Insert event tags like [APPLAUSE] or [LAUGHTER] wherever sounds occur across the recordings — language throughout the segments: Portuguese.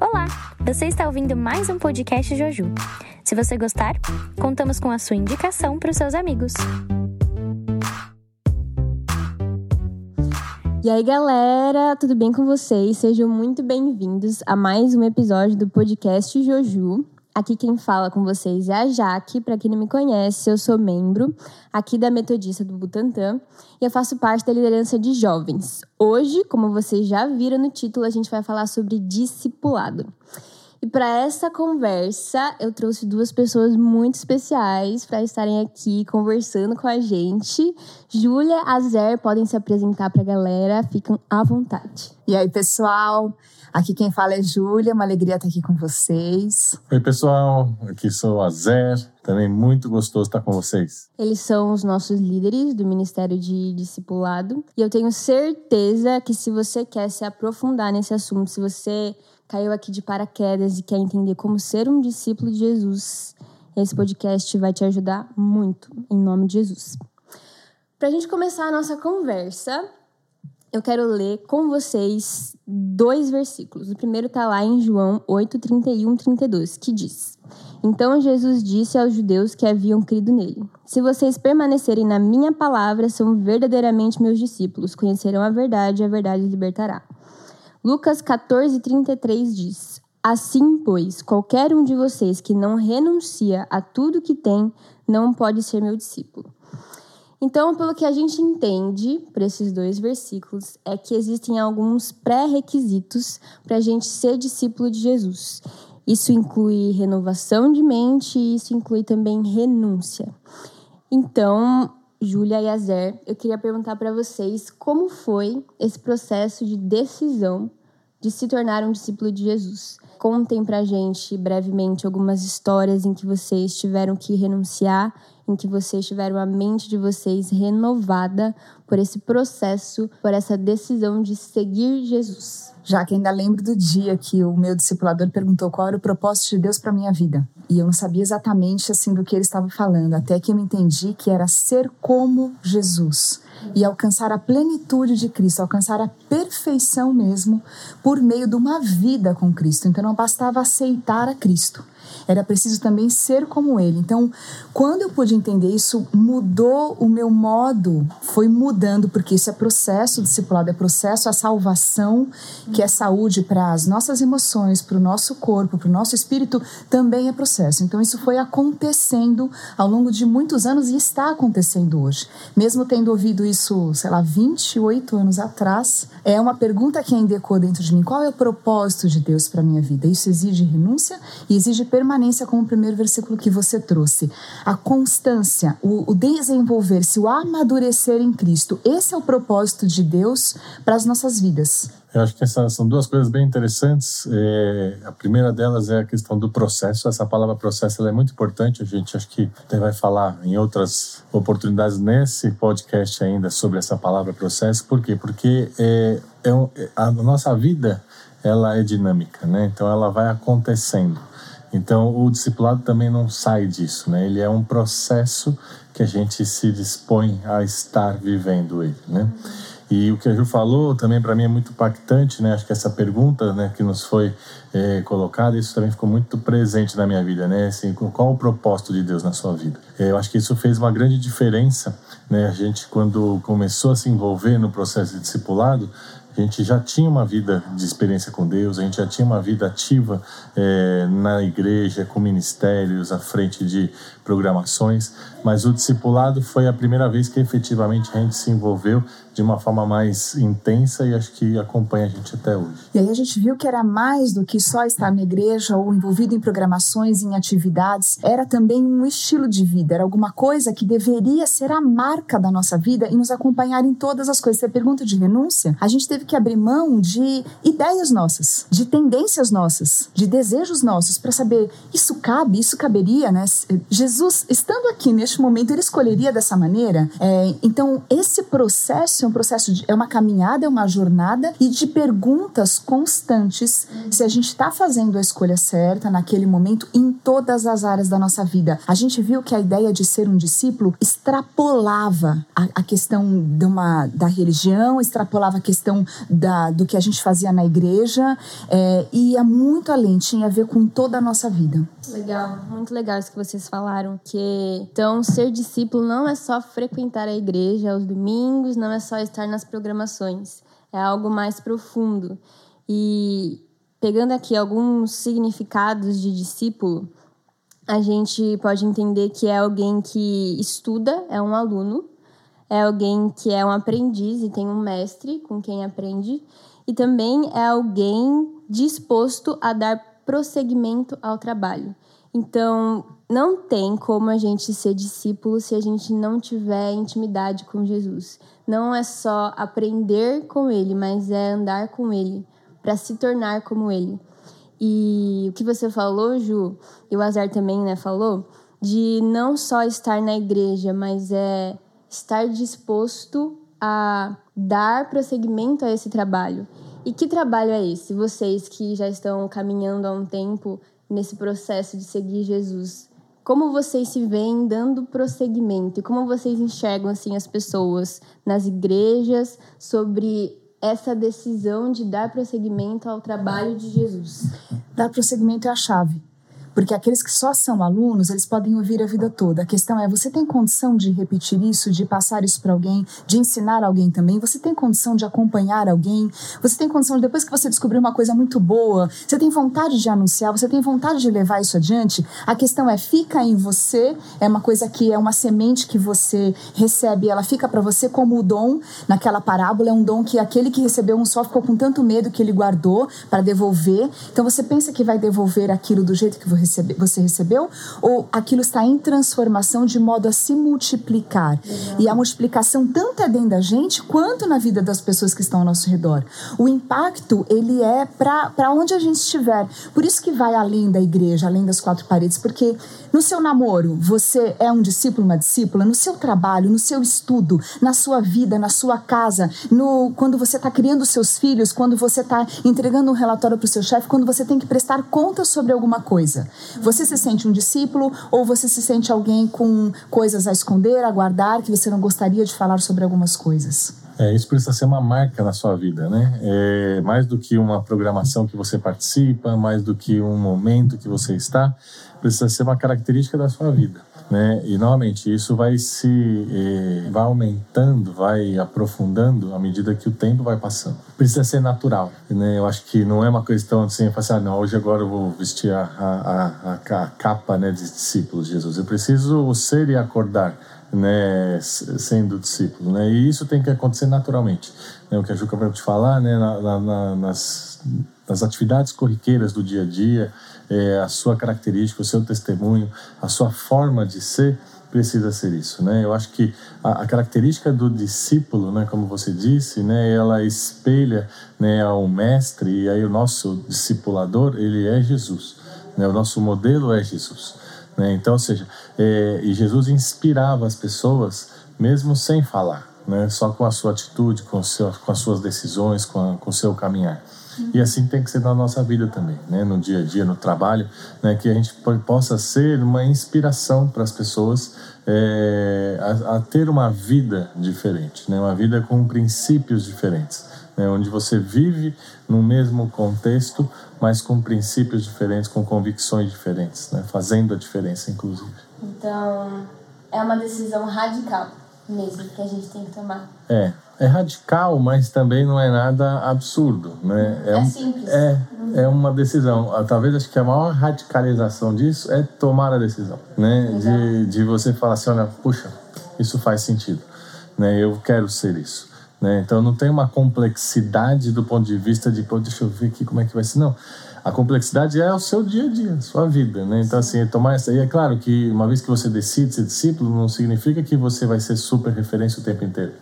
Olá! Você está ouvindo mais um podcast Joju. Se você gostar, contamos com a sua indicação para os seus amigos. E aí, galera, tudo bem com vocês? Sejam muito bem-vindos a mais um episódio do podcast Joju. Aqui quem fala com vocês é a Jaque. Para quem não me conhece, eu sou membro aqui da Metodista do Butantã e eu faço parte da liderança de jovens. Hoje, como vocês já viram no título, a gente vai falar sobre discipulado. E para essa conversa, eu trouxe duas pessoas muito especiais para estarem aqui conversando com a gente. Júlia, Azer, podem se apresentar para a galera, ficam à vontade. E aí, pessoal? Aqui quem fala é Júlia, uma alegria estar aqui com vocês. Oi, pessoal, aqui sou a Zé, também muito gostoso estar com vocês. Eles são os nossos líderes do Ministério de Discipulado e eu tenho certeza que se você quer se aprofundar nesse assunto, se você caiu aqui de paraquedas e quer entender como ser um discípulo de Jesus, esse podcast vai te ajudar muito, em nome de Jesus. Para a gente começar a nossa conversa, eu quero ler com vocês dois versículos. O primeiro está lá em João 8, 31 32, que diz: Então Jesus disse aos judeus que haviam crido nele: Se vocês permanecerem na minha palavra, são verdadeiramente meus discípulos, conhecerão a verdade e a verdade libertará. Lucas 14, 33 diz: Assim, pois, qualquer um de vocês que não renuncia a tudo que tem, não pode ser meu discípulo. Então, pelo que a gente entende por esses dois versículos, é que existem alguns pré-requisitos para a gente ser discípulo de Jesus. Isso inclui renovação de mente e isso inclui também renúncia. Então, Júlia e Azer, eu queria perguntar para vocês como foi esse processo de decisão de se tornar um discípulo de Jesus. Contem pra gente brevemente algumas histórias em que vocês tiveram que renunciar, em que vocês tiveram a mente de vocês renovada por esse processo, por essa decisão de seguir Jesus. Já que ainda lembro do dia que o meu discipulador perguntou qual era o propósito de Deus para minha vida. E eu não sabia exatamente assim do que ele estava falando, até que eu entendi que era ser como Jesus e alcançar a plenitude de Cristo, alcançar a perfeição mesmo por meio de uma vida com Cristo. Então não bastava aceitar a Cristo, era preciso também ser como ele. Então, quando eu pude entender isso, mudou o meu modo, foi mudando, porque isso é processo, discipulado é processo, a salvação, que é saúde para as nossas emoções, para o nosso corpo, para o nosso espírito, também é processo. Então, isso foi acontecendo ao longo de muitos anos e está acontecendo hoje. Mesmo tendo ouvido isso, sei lá, 28 anos atrás, é uma pergunta que ainda ecoa dentro de mim: qual é o propósito de Deus para minha vida? Isso exige renúncia e exige permanência, como o primeiro versículo que você trouxe. A constância, o, o desenvolver-se, o amadurecer em Cristo. Esse é o propósito de Deus para as nossas vidas. Eu acho que essas são duas coisas bem interessantes. É, a primeira delas é a questão do processo. Essa palavra processo é muito importante. A gente acho que até vai falar em outras oportunidades nesse podcast ainda sobre essa palavra processo. Por quê? Porque é, é um, a nossa vida ela é dinâmica, né? Então ela vai acontecendo. Então, o discipulado também não sai disso, né? Ele é um processo que a gente se dispõe a estar vivendo ele, né? E o que a Ju falou também para mim é muito impactante, né? Acho que essa pergunta, né, que nos foi é, colocada, isso também ficou muito presente na minha vida, né? Assim, qual o propósito de Deus na sua vida? É, eu acho que isso fez uma grande diferença, né? A gente quando começou a se envolver no processo de discipulado, a gente já tinha uma vida de experiência com Deus, a gente já tinha uma vida ativa é, na igreja, com ministérios, à frente de programações, mas o discipulado foi a primeira vez que efetivamente a gente se envolveu de uma forma mais intensa e acho que acompanha a gente até hoje. E aí a gente viu que era mais do que só estar na igreja ou envolvido em programações, em atividades, era também um estilo de vida, era alguma coisa que deveria ser a marca da nossa vida e nos acompanhar em todas as coisas. Você pergunta de renúncia, a gente teve que abrir mão de ideias nossas, de tendências nossas, de desejos nossos para saber isso cabe, isso caberia, né? Jesus, estando aqui neste momento, ele escolheria dessa maneira. É, então, esse processo é um processo de, é uma caminhada, é uma jornada e de perguntas constantes se a gente está fazendo a escolha certa naquele momento em todas as áreas da nossa vida. A gente viu que a ideia de ser um discípulo extrapolava a, a questão de uma, da religião, extrapolava a questão da, do que a gente fazia na igreja é, e ia muito além, tinha a ver com toda a nossa vida. Legal, muito legal isso que vocês falaram, que então ser discípulo não é só frequentar a igreja aos domingos, não é só estar nas programações, é algo mais profundo. E pegando aqui alguns significados de discípulo, a gente pode entender que é alguém que estuda, é um aluno, é alguém que é um aprendiz e tem um mestre com quem aprende, e também é alguém disposto a dar prosseguimento ao trabalho. Então, não tem como a gente ser discípulo se a gente não tiver intimidade com Jesus. Não é só aprender com ele, mas é andar com ele para se tornar como ele. E o que você falou, Ju, e o Azar também, né, falou, de não só estar na igreja, mas é estar disposto a dar prosseguimento a esse trabalho. E que trabalho é esse? Vocês que já estão caminhando há um tempo nesse processo de seguir Jesus, como vocês se veem dando prosseguimento e como vocês enxergam assim as pessoas nas igrejas sobre essa decisão de dar prosseguimento ao trabalho de Jesus? Dar prosseguimento é a chave. Porque aqueles que só são alunos, eles podem ouvir a vida toda. A questão é: você tem condição de repetir isso, de passar isso para alguém, de ensinar alguém também? Você tem condição de acompanhar alguém? Você tem condição, depois que você descobrir uma coisa muito boa, você tem vontade de anunciar, você tem vontade de levar isso adiante? A questão é: fica em você, é uma coisa que é uma semente que você recebe, ela fica para você como o dom naquela parábola, é um dom que aquele que recebeu um só ficou com tanto medo que ele guardou para devolver. Então você pensa que vai devolver aquilo do jeito que você recebe, você recebeu, ou aquilo está em transformação de modo a se multiplicar. E a multiplicação tanto é dentro da gente quanto na vida das pessoas que estão ao nosso redor. O impacto, ele é para onde a gente estiver. Por isso que vai além da igreja, além das quatro paredes, porque no seu namoro, você é um discípulo, uma discípula, no seu trabalho, no seu estudo, na sua vida, na sua casa, no quando você está criando seus filhos, quando você está entregando um relatório para o seu chefe, quando você tem que prestar contas sobre alguma coisa. Você se sente um discípulo ou você se sente alguém com coisas a esconder, a guardar, que você não gostaria de falar sobre algumas coisas? É, isso precisa ser uma marca na sua vida, né? É, mais do que uma programação que você participa, mais do que um momento que você está, precisa ser uma característica da sua vida. Né? E novamente isso vai se eh, vai aumentando, vai aprofundando à medida que o tempo vai passando. Precisa ser natural, né? Eu acho que não é uma questão assim, assim ah, não, hoje agora eu vou vestir a, a, a, a capa né, de discípulos de Jesus. Eu preciso ser e acordar, né, sendo discípulo, né? E isso tem que acontecer naturalmente. Né? O que a Juca vai te falar, né, na, na, nas, nas atividades corriqueiras do dia a dia é, a sua característica, o seu testemunho, a sua forma de ser precisa ser isso, né? Eu acho que a, a, característica do discípulo, né, como você disse, né, ela espelha, né, ao mestre e aí o nosso discipulador ele é Jesus, né? O nosso modelo é Jesus, né? Então, ou seja, é, e Jesus inspirava as pessoas mesmo sem falar, né? Só com a sua atitude, com, seu, com as suas decisões, com, com o seu caminhar. E assim tem que ser na nossa vida também, né? no dia a dia, no trabalho, né? que a gente possa ser uma inspiração para as pessoas é, a, a, ter uma vida diferente, né? uma vida com princípios diferentes, né? onde você vive no mesmo contexto, mas com princípios diferentes, com convicções diferentes, né? fazendo a diferença, inclusive. Então, é uma decisão radical mesmo que a gente tem que tomar. É, é radical, mas também não é nada absurdo, né? É, é simples. É, é uma decisão. Ah, talvez acho que a maior radicalização disso é tomar a decisão, né? De, de você falar assim, olha, puxa, isso faz sentido, né? Eu quero ser isso. Né? Então não tem uma complexidade do ponto de vista de, pô, deixa eu ver aqui como é que vai ser. Não, a complexidade é o seu dia a dia, sua vida, né? Então, assim, tomar essa. E é claro que uma vez que você decide ser discípulo, não significa que você vai ser super referência o tempo inteiro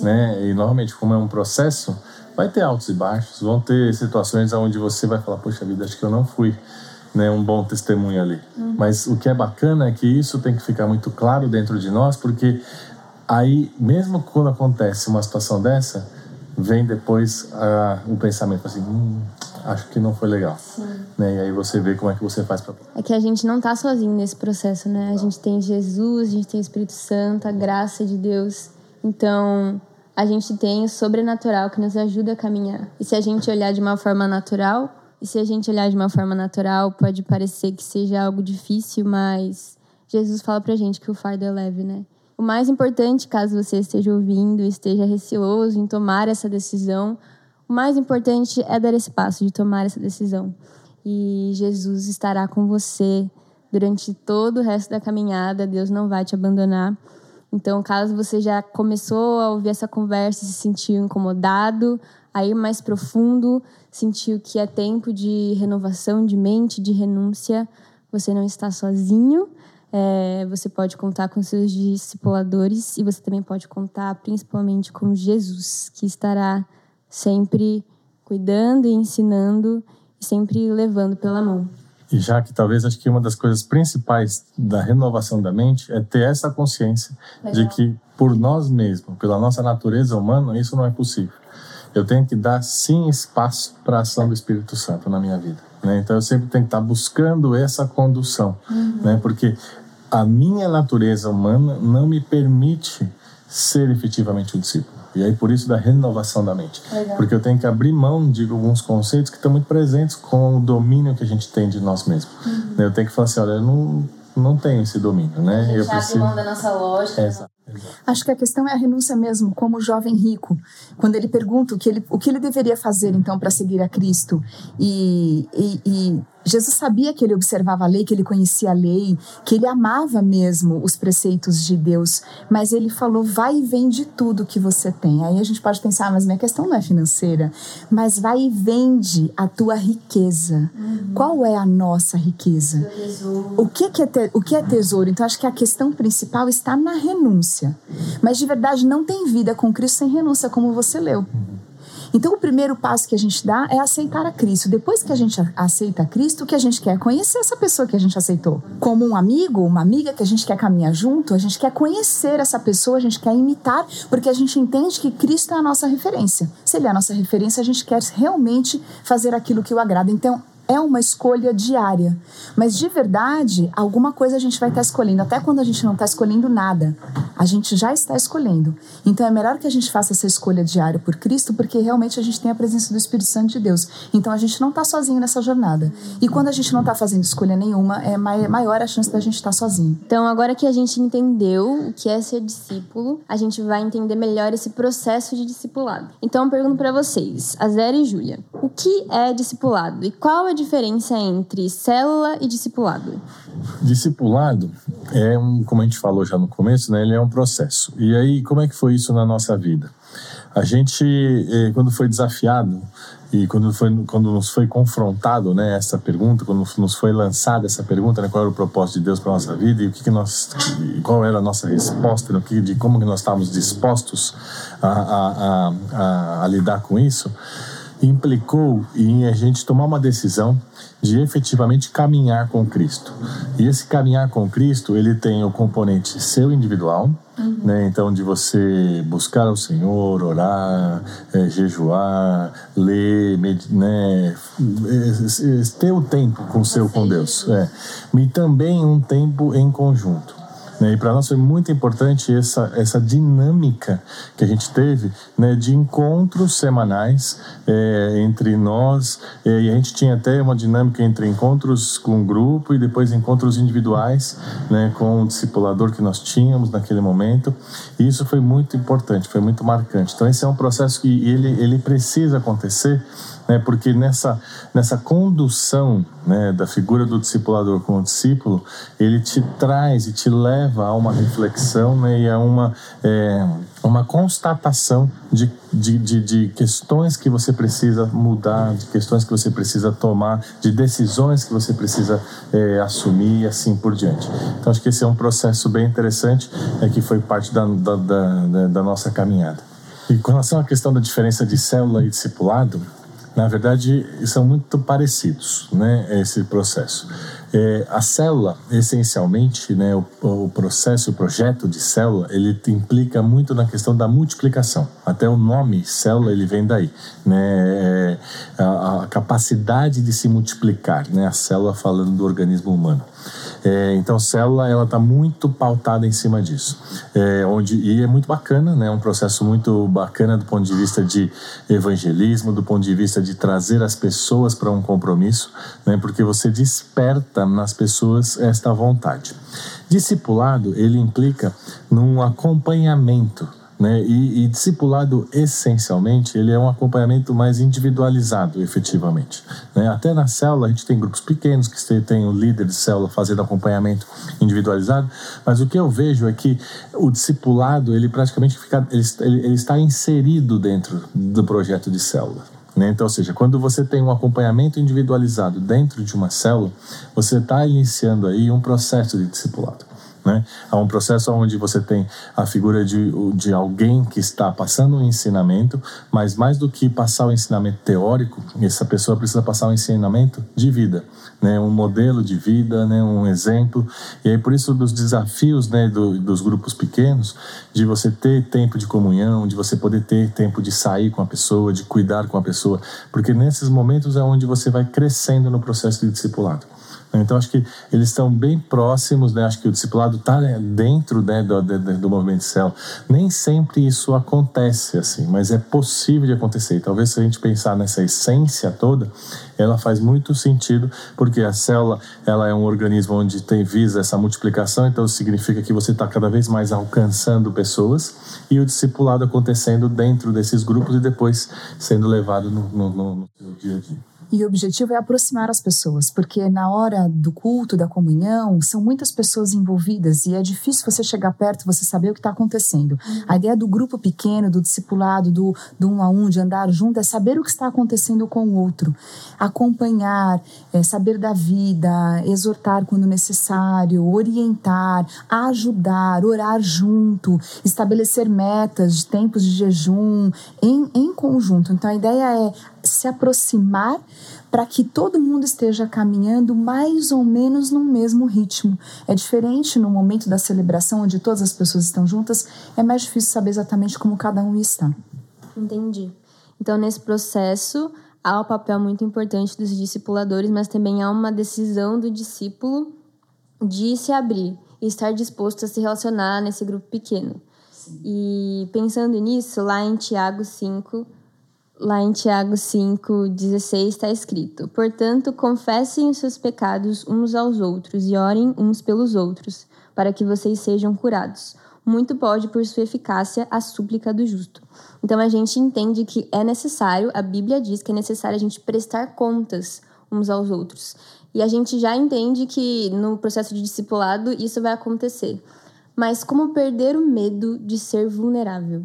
né? E normalmente, como é um processo, vai ter altos e baixos, vão ter situações onde você vai falar, poxa vida, acho que eu não fui né, um bom testemunho ali. Uhum. Mas o que é bacana é que isso tem que ficar muito claro dentro de nós, porque aí, mesmo quando acontece uma situação dessa, vem depois uh, o pensamento assim, hum, acho que não foi legal. Né? E aí você vê como é que você faz para. É que a gente não tá sozinho nesse processo, né? A gente tem Jesus, a gente tem o Espírito Santo, a graça de Deus. Então, a gente tem o sobrenatural que nos ajuda a caminhar. E se a gente olhar de uma forma natural, e se a gente olhar de uma forma natural, pode parecer que seja algo difícil, mas Jesus fala pra gente que o fardo é leve, né? O mais importante, caso você esteja ouvindo esteja receoso em tomar essa decisão, o mais importante é dar esse passo de tomar essa decisão. E Jesus estará com você durante todo o resto da caminhada, Deus não vai te abandonar. Então, caso você já começou a ouvir essa conversa e se sentiu incomodado, a ir mais profundo, sentiu que é tempo de renovação de mente, de renúncia, você não está sozinho. É, você pode contar com seus discipuladores e você também pode contar principalmente com Jesus, que estará sempre cuidando e ensinando e sempre levando pela mão. E já que talvez acho que uma das coisas principais da renovação da mente é ter essa consciência Legal. de que por nós mesmos, pela nossa natureza humana, isso não é possível. Eu tenho que dar sim espaço para a ação do Espírito Santo na minha vida. Né? Então eu sempre tenho que estar buscando essa condução, uhum. né? porque a minha natureza humana não me permite ser efetivamente um discípulo. E aí por isso da renovação da mente. Legal. Porque eu tenho que abrir mão de alguns conceitos que estão muito presentes com o domínio que a gente tem de nós mesmos. Uhum. Eu tenho que falar assim, olha, eu não, não tenho esse domínio, né? A gente eu abre preciso... mão da nossa lógica. Exato. Acho que a questão é a renúncia mesmo, como o jovem rico, quando ele pergunta o que ele, o que ele deveria fazer então para seguir a Cristo. E, e, e, Jesus sabia que ele observava a lei, que ele conhecia a lei, que ele amava mesmo os preceitos de Deus, mas ele falou: vai e vende tudo que você tem. Aí a gente pode pensar, ah, mas minha questão não é financeira, mas vai e vende a tua riqueza. Uhum. Qual é a nossa riqueza? O que, que é te, o que é tesouro? Então acho que a questão principal está na renúncia renúncia. Mas de verdade não tem vida com Cristo sem renúncia, como você leu. Então, o primeiro passo que a gente dá é aceitar a Cristo. Depois que a gente aceita a Cristo, o que a gente quer? Conhecer essa pessoa que a gente aceitou. Como um amigo, uma amiga que a gente quer caminhar junto, a gente quer conhecer essa pessoa, a gente quer imitar, porque a gente entende que Cristo é a nossa referência. Se Ele é a nossa referência, a gente quer realmente fazer aquilo que o agrada. Então, é uma escolha diária. Mas de verdade, alguma coisa a gente vai estar escolhendo. Até quando a gente não está escolhendo nada, a gente já está escolhendo. Então é melhor que a gente faça essa escolha diária por Cristo, porque realmente a gente tem a presença do Espírito Santo de Deus. Então a gente não está sozinho nessa jornada. E quando a gente não está fazendo escolha nenhuma, é maior a chance da gente estar sozinho. Então agora que a gente entendeu o que é ser discípulo, a gente vai entender melhor esse processo de discipulado. Então eu pergunto para vocês, Azera e Júlia, o que é discipulado e qual é diferença entre célula e discipulado? Discipulado é um, como a gente falou já no começo, né? Ele é um processo. E aí, como é que foi isso na nossa vida? A gente, eh, quando foi desafiado e quando, foi, quando nos foi confrontado, né, essa pergunta, quando nos foi lançada essa pergunta, né, qual era o propósito de Deus para nossa vida e o que, que nós, qual era a nossa resposta, no que, de como que nós estávamos dispostos a, a, a, a, a lidar com isso, implicou em a gente tomar uma decisão de efetivamente caminhar com Cristo. E esse caminhar com Cristo, ele tem o componente seu individual, uhum. né? Então, de você buscar o Senhor, orar, é, jejuar, ler, né? ter o tempo com o seu, com Deus. É. E também um tempo em conjunto. Né? E para nós foi muito importante essa, essa dinâmica que a gente teve né, de encontros semanais é, entre nós. É, e a gente tinha até uma dinâmica entre encontros com grupo e depois encontros individuais né, com o discipulador que nós tínhamos naquele momento. E isso foi muito importante, foi muito marcante. Então, esse é um processo que ele, ele precisa acontecer né? porque nessa, nessa condução né, da figura do discipulador com o discípulo, ele te traz e te leva a uma reflexão né, e a uma, é, uma constatação de, de, de, de, questões que você precisa mudar, de questões que você precisa tomar, de decisões que você precisa é, assumir e assim por diante. Então, acho que esse é um processo bem interessante é, que foi parte da, da, da, da nossa caminhada. E com relação à questão da diferença de célula e discipulado, na verdade, são muito parecidos, né, esse processo. É, a célula, essencialmente, né, o, o, processo, o projeto de célula, ele implica muito na questão da multiplicação. Até o nome célula ele vem daí, né, é, a, a, capacidade de se multiplicar, né, a célula falando do organismo humano. É, então, célula ela está muito pautada em cima disso, é, onde e é muito bacana, né? Um processo muito bacana do ponto de vista de evangelismo, do ponto de vista de trazer as pessoas para um compromisso, né? Porque você desperta nas pessoas esta vontade. Discipulado ele implica num acompanhamento né? E, e, discipulado, essencialmente, ele é um acompanhamento mais individualizado, efetivamente. Né? Até na célula, a gente tem grupos pequenos que tem o líder de célula fazendo acompanhamento individualizado, mas o que eu vejo é que o discipulado, ele praticamente fica, ele, ele está inserido dentro do projeto de célula. Né? Então, ou seja, quando você tem um acompanhamento individualizado dentro de uma célula, você está iniciando aí um processo de discipulado. Né? Há um processo onde você tem a figura de, de alguém que está passando um ensinamento, mas mais do que passar o ensinamento teórico, essa pessoa precisa passar um ensinamento de vida, né? um modelo de vida, né? um exemplo. E aí, por isso, dos desafios né? Do, dos grupos pequenos, de você ter tempo de comunhão, de você poder ter tempo de sair com a pessoa, de cuidar com a pessoa, porque nesses momentos é onde você vai crescendo no processo de discipulado. Então, acho que eles estão bem próximos, né? Acho que o discipulado está né, dentro né, do, do, movimento célula. Nem sempre isso acontece assim, mas é possível de acontecer. E talvez se a gente pensar nessa essência toda, ela faz muito sentido, porque a célula ela é um organismo onde tem visa essa multiplicação, então significa que você está cada vez mais alcançando pessoas e o discipulado acontecendo dentro desses grupos e depois sendo levado no, no, no, no dia a dia. E o objetivo é aproximar as pessoas, porque na hora do culto, da comunhão, são muitas pessoas envolvidas e é difícil você chegar perto, você saber o que está acontecendo. Uhum. A ideia do grupo pequeno, do discipulado, do, do um a um, de andar junto, é saber o que está acontecendo com o outro, acompanhar, é, saber da vida, exortar quando necessário, orientar, ajudar, orar junto, estabelecer metas de tempos de jejum em, em conjunto. Então a ideia é se aproximar para que todo mundo esteja caminhando mais ou menos no mesmo ritmo. É diferente no momento da celebração, onde todas as pessoas estão juntas, é mais difícil saber exatamente como cada um está. Entendi. Então, nesse processo, há o um papel muito importante dos discipuladores, mas também há uma decisão do discípulo de se abrir e estar disposto a se relacionar nesse grupo pequeno. Sim. E pensando nisso, lá em Tiago 5, Lá em Tiago 5,16 está escrito: Portanto, confessem os seus pecados uns aos outros e orem uns pelos outros, para que vocês sejam curados. Muito pode, por sua eficácia, a súplica do justo. Então a gente entende que é necessário, a Bíblia diz que é necessário a gente prestar contas uns aos outros. E a gente já entende que no processo de discipulado isso vai acontecer. Mas como perder o medo de ser vulnerável?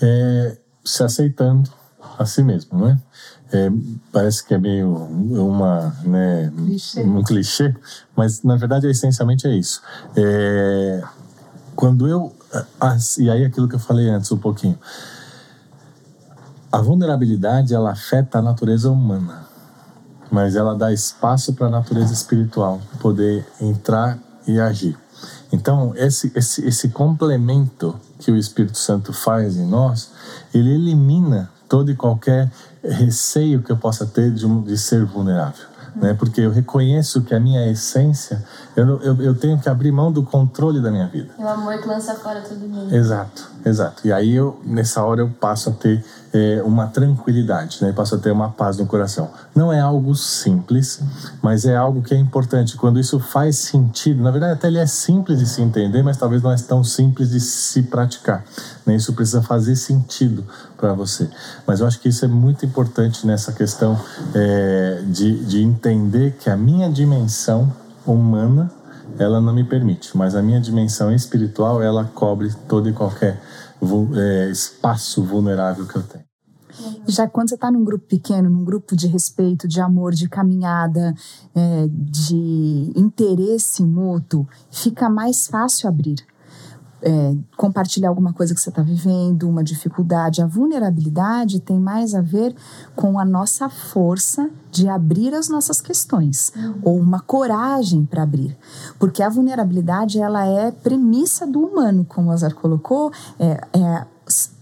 É, se aceitando a si mesmo, né? É, parece que é meio uma, né, clichê. um clichê, mas na verdade essencialmente é isso. É, quando eu e aí aquilo que eu falei antes um pouquinho, a vulnerabilidade ela afeta a natureza humana, mas ela dá espaço para a natureza espiritual poder entrar e agir. Então esse esse esse complemento que o Espírito Santo faz em nós, ele elimina todo e qualquer receio que eu possa ter de, de ser vulnerável. Né? Porque eu reconheço que a minha essência, eu, eu, eu tenho que abrir mão do controle da minha vida. É o amor que lança fora todo mundo. Exato, exato. E aí eu, nessa hora eu passo a ter é, uma tranquilidade, né? Passa a ter uma paz no coração. Não é algo simples, mas é algo que é importante. Quando isso faz sentido, na verdade até ele é simples de se entender, mas talvez não é tão simples de se praticar. Né? Isso precisa fazer sentido para você. Mas eu acho que isso é muito importante nessa questão é, de, de entender que a minha dimensão humana ela não me permite, mas a minha dimensão espiritual ela cobre todo e qualquer é, espaço vulnerável que eu tenho. Já quando você está num grupo pequeno, num grupo de respeito, de amor, de caminhada, é, de interesse mútuo, fica mais fácil abrir. É, compartilhar alguma coisa que você está vivendo, uma dificuldade. A vulnerabilidade tem mais a ver com a nossa força de abrir as nossas questões uhum. ou uma coragem para abrir, porque a vulnerabilidade ela é premissa do humano, como o Azar colocou, é, é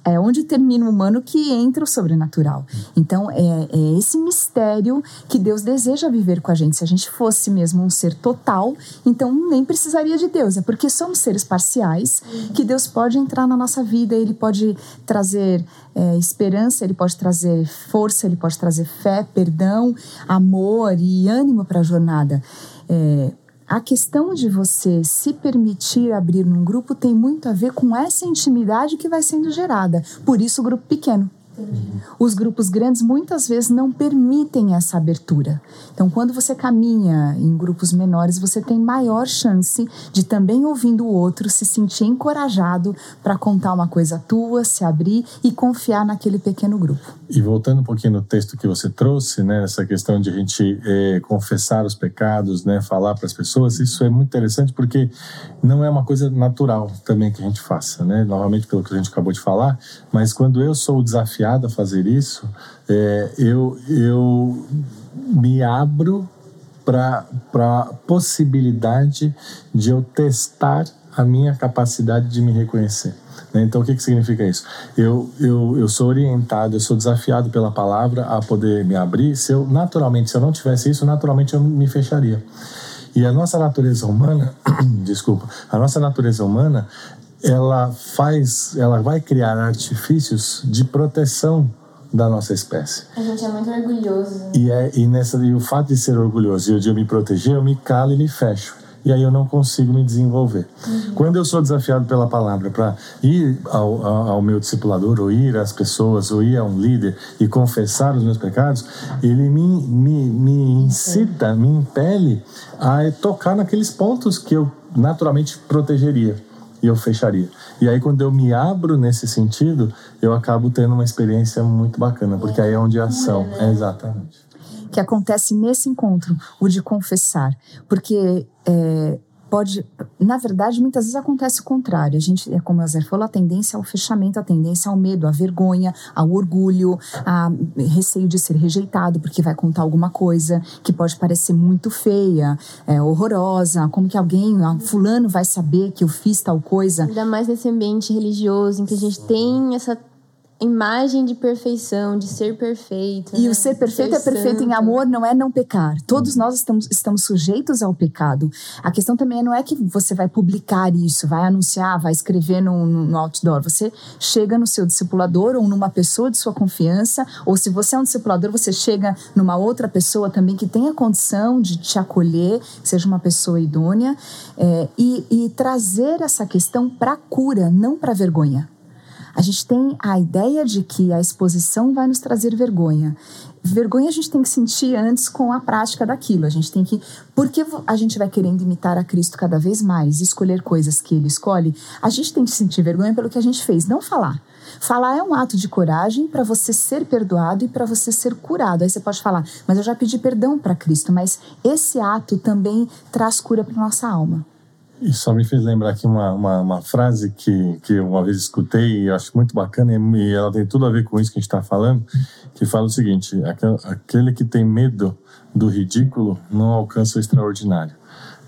é onde termina o humano que entra o sobrenatural. Então, é, é, esse mistério que Deus deseja viver com a gente. Se a gente fosse mesmo um ser total, então nem precisaria de Deus. É porque somos seres parciais que Deus pode entrar na nossa vida, ele pode trazer é, esperança, ele pode trazer força, ele pode trazer fé, perdão, amor e ânimo para a jornada. É, a questão de você se permitir abrir num grupo tem muito a ver com essa intimidade que vai sendo gerada. Por isso, o grupo pequeno. Os grupos grandes muitas vezes não permitem essa abertura. Então, quando você caminha em grupos menores, você tem maior chance de também ouvindo o outro se sentir encorajado para contar uma coisa tua, se abrir e confiar naquele pequeno grupo. E voltando um pouquinho no texto que você trouxe, né, essa questão de a gente é, confessar os pecados, né, falar para as pessoas, isso é muito interessante porque não é uma coisa natural também que a gente faça, né? Novamente pelo que a gente acabou de falar, mas quando eu sou desafiado desafiado a fazer isso, é, eu, eu me abro para a possibilidade de eu testar a minha capacidade de me reconhecer. Né? Então, o que, que significa isso? Eu, eu, eu sou orientado, eu sou desafiado pela palavra a poder me abrir. Se eu, naturalmente, se eu não tivesse isso, naturalmente eu me fecharia. E a nossa natureza humana, [CLEARS THROAT] desculpa, a nossa natureza humana, ela faz, ela vai criar artifícios de proteção da nossa espécie. A gente é muito orgulhoso. E, é, e, nessa, e o fato de ser orgulhoso e de eu me proteger, eu me calo e me fecho. E aí eu não consigo me desenvolver. Uhum. Quando eu sou desafiado pela palavra para ir ao, ao, ao, meu discipulador, ou ir às pessoas, ou ir a um líder e confessar os meus pecados, ele me, me, me incita, me impele a tocar naqueles pontos que eu naturalmente protegeria e eu fecharia. E aí, quando eu me abro nesse sentido, eu acabo tendo uma experiência muito bacana, porque aí é onde a ação. É, exatamente. Que acontece nesse encontro, o de confessar. Porque é, pode, na verdade, muitas vezes acontece o contrário. A gente, é como a Zé falou, a tendência ao fechamento, a tendência ao medo, à vergonha, ao orgulho, a receio de ser rejeitado porque vai contar alguma coisa que pode parecer muito feia, é, horrorosa. Como que alguém, ah, fulano, vai saber que eu fiz tal coisa? Ainda mais nesse ambiente religioso em que a gente tem essa imagem de perfeição, de ser perfeito. E né? o ser perfeito ser é perfeito santo. em amor, não é não pecar. Todos nós estamos, estamos sujeitos ao pecado. A questão também não é que você vai publicar isso, vai anunciar, vai escrever no, no outdoor. Você chega no seu discipulador ou numa pessoa de sua confiança, ou se você é um discipulador, você chega numa outra pessoa também que tenha condição de te acolher, seja uma pessoa idônea, é, e, e trazer essa questão para cura, não para vergonha. A gente tem a ideia de que a exposição vai nos trazer vergonha. Vergonha a gente tem que sentir antes com a prática daquilo. A gente tem que. Porque a gente vai querendo imitar a Cristo cada vez mais, escolher coisas que ele escolhe, a gente tem que sentir vergonha pelo que a gente fez, não falar. Falar é um ato de coragem para você ser perdoado e para você ser curado. Aí você pode falar, mas eu já pedi perdão para Cristo, mas esse ato também traz cura para nossa alma. Só me fez lembrar aqui uma, uma, uma, frase que, que uma vez escutei e acho muito bacana, e ela tem tudo a ver com isso que a gente está falando, que fala o seguinte: aquele que tem medo do ridículo não alcança o extraordinário.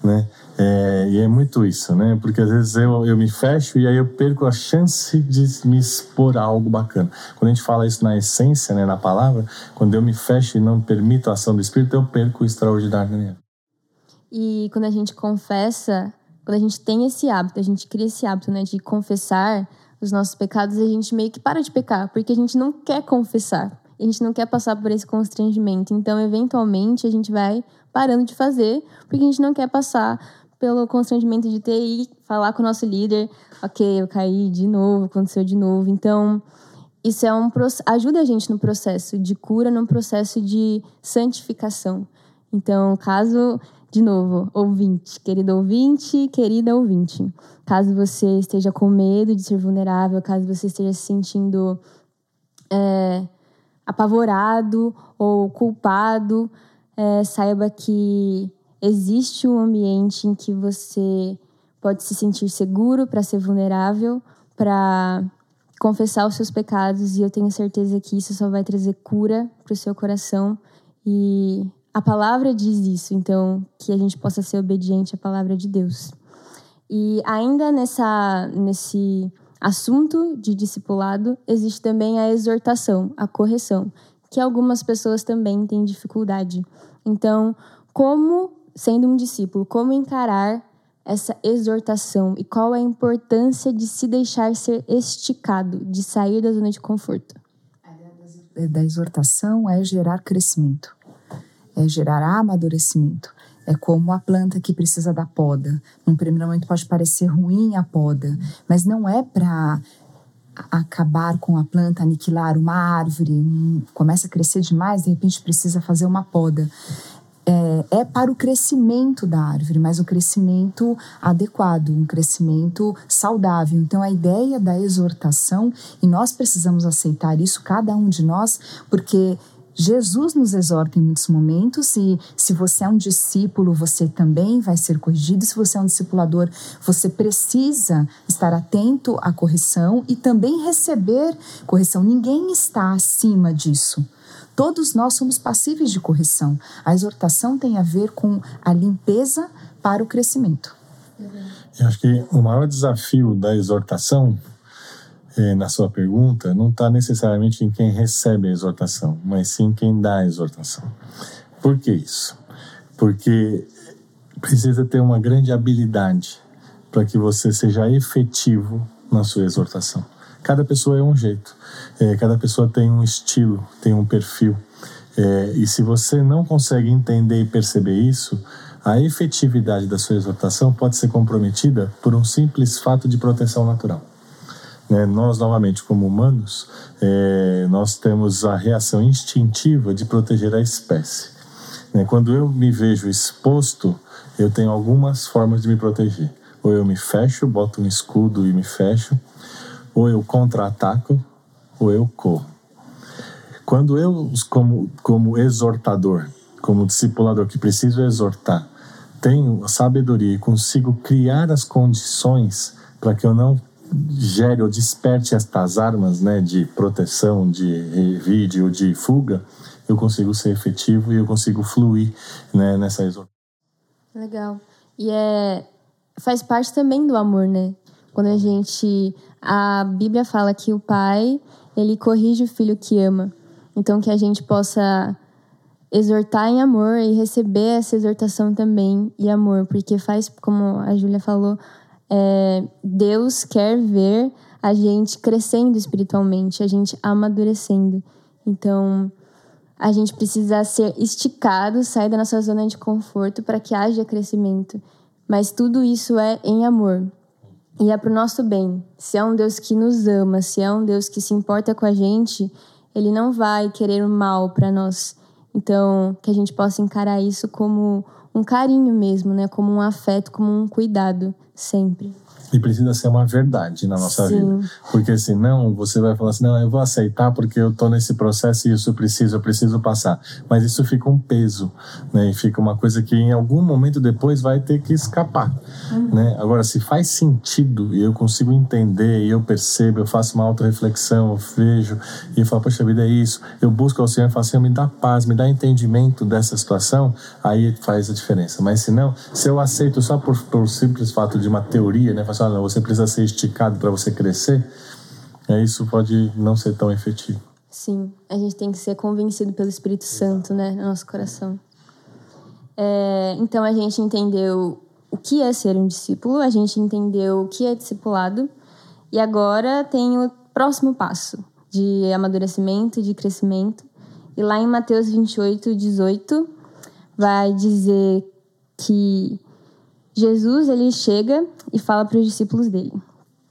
Né? É, e é muito isso, né? Porque às vezes eu, eu me fecho e aí eu perco a chance de me expor a algo bacana. Quando a gente fala isso na essência, né, na palavra, quando eu me fecho e não permito a ação do Espírito, eu perco o extraordinário nele. E quando a gente confessa quando a gente tem esse hábito, a gente cria esse hábito, né, de confessar os nossos pecados, a gente meio que para de pecar, porque a gente não quer confessar. A gente não quer passar por esse constrangimento. Então, eventualmente, a gente vai parando de fazer, porque a gente não quer passar pelo constrangimento de ter e falar com o nosso líder, ok, eu caí de novo, aconteceu de novo. Então, isso é um ajuda a gente no processo de cura, no processo de santificação. Então, caso de novo, ouvinte, querido ouvinte, querida ouvinte. Caso você esteja com medo de ser vulnerável, caso você esteja se sentindo é, apavorado ou culpado, é, saiba que existe um ambiente em que você pode se sentir seguro para ser vulnerável, para confessar os seus pecados e eu tenho certeza que isso só vai trazer cura para o seu coração e a palavra diz isso, então que a gente possa ser obediente à palavra de Deus. E ainda nessa nesse assunto de discipulado existe também a exortação, a correção, que algumas pessoas também têm dificuldade. Então, como sendo um discípulo, como encarar essa exortação e qual a importância de se deixar ser esticado, de sair da zona de conforto? Da exortação é gerar crescimento, é gerar amadurecimento. É como a planta que precisa da poda. Num primeiro momento pode parecer ruim a poda, mas não é para acabar com a planta, aniquilar uma árvore, começa a crescer demais, de repente precisa fazer uma poda é, é, para o crescimento da árvore, mas o crescimento adequado, um crescimento saudável. Então, a ideia da exortação, e nós precisamos aceitar isso, cada um de nós, porque Jesus nos exorta em muitos momentos, e se você é um discípulo, você também vai ser corrigido. Se você é um discipulador, você precisa estar atento à correção e também receber correção. Ninguém está acima disso. Todos nós somos passíveis de correção. A exortação tem a ver com a limpeza para o crescimento. Eu acho que o maior desafio da exortação, eh, na sua pergunta, não está necessariamente em quem recebe a exortação, mas sim em quem dá a exortação. Por que isso? Porque precisa ter uma grande habilidade para que você seja efetivo na sua exortação. Cada pessoa é um jeito, é, cada pessoa tem um estilo, tem um perfil. É, e se você não consegue entender e perceber isso, a efetividade da sua exortação pode ser comprometida por um simples fato de proteção natural. Né? Nós, novamente, como humanos, é, nós temos a reação instintiva de proteger a espécie. Né? Quando eu me vejo exposto, eu tenho algumas formas de me proteger. Ou eu me fecho, boto um escudo e me fecho, ou eu contra-ataco, ou eu corro. Quando eu, como, como exortador, como discipulador que preciso exortar, tenho sabedoria e consigo criar as condições para que eu não gere ou desperte estas armas né, de proteção, de revide ou de fuga, eu consigo ser efetivo e eu consigo fluir né, nessa exortação. Legal. E é, faz parte também do amor, né? Quando a gente a Bíblia fala que o pai, ele corrige o filho que ama. Então que a gente possa exortar em amor e receber essa exortação também em amor, porque faz, como a Júlia falou, é, Deus quer ver a gente crescendo espiritualmente, a gente amadurecendo. Então, a gente precisa ser esticado, sair da nossa zona de conforto para que haja crescimento. Mas tudo isso é em amor. E é para o nosso bem. Se é um Deus que nos ama, se é um Deus que se importa com a gente, ele não vai querer o mal para nós. Então, que a gente possa encarar isso como um carinho mesmo, né? Como um afeto, como um cuidado, sempre. E precisa ser uma verdade na nossa Sim. vida. Porque senão você vai falar assim: não, eu vou aceitar porque eu estou nesse processo e isso eu preciso, eu preciso passar. Mas isso fica um peso, né? E fica uma coisa que em algum momento depois vai ter que escapar. Uhum. Né? Agora, se faz sentido e eu consigo entender e eu percebo, eu faço uma auto-reflexão, eu vejo e eu falo: poxa vida, é isso. Eu busco ao Senhor e falo assim: me dá paz, me dá entendimento dessa situação, aí faz a diferença. Mas se não, se eu aceito só por, por simples fato de uma teoria, né? Olha, você precisa ser esticado para você crescer, é, isso pode não ser tão efetivo. Sim, a gente tem que ser convencido pelo Espírito Santo, né, no nosso coração. É, então a gente entendeu o que é ser um discípulo, a gente entendeu o que é discipulado, e agora tem o próximo passo de amadurecimento, de crescimento. E lá em Mateus 28, 18, vai dizer que Jesus ele chega e fala para os discípulos dele: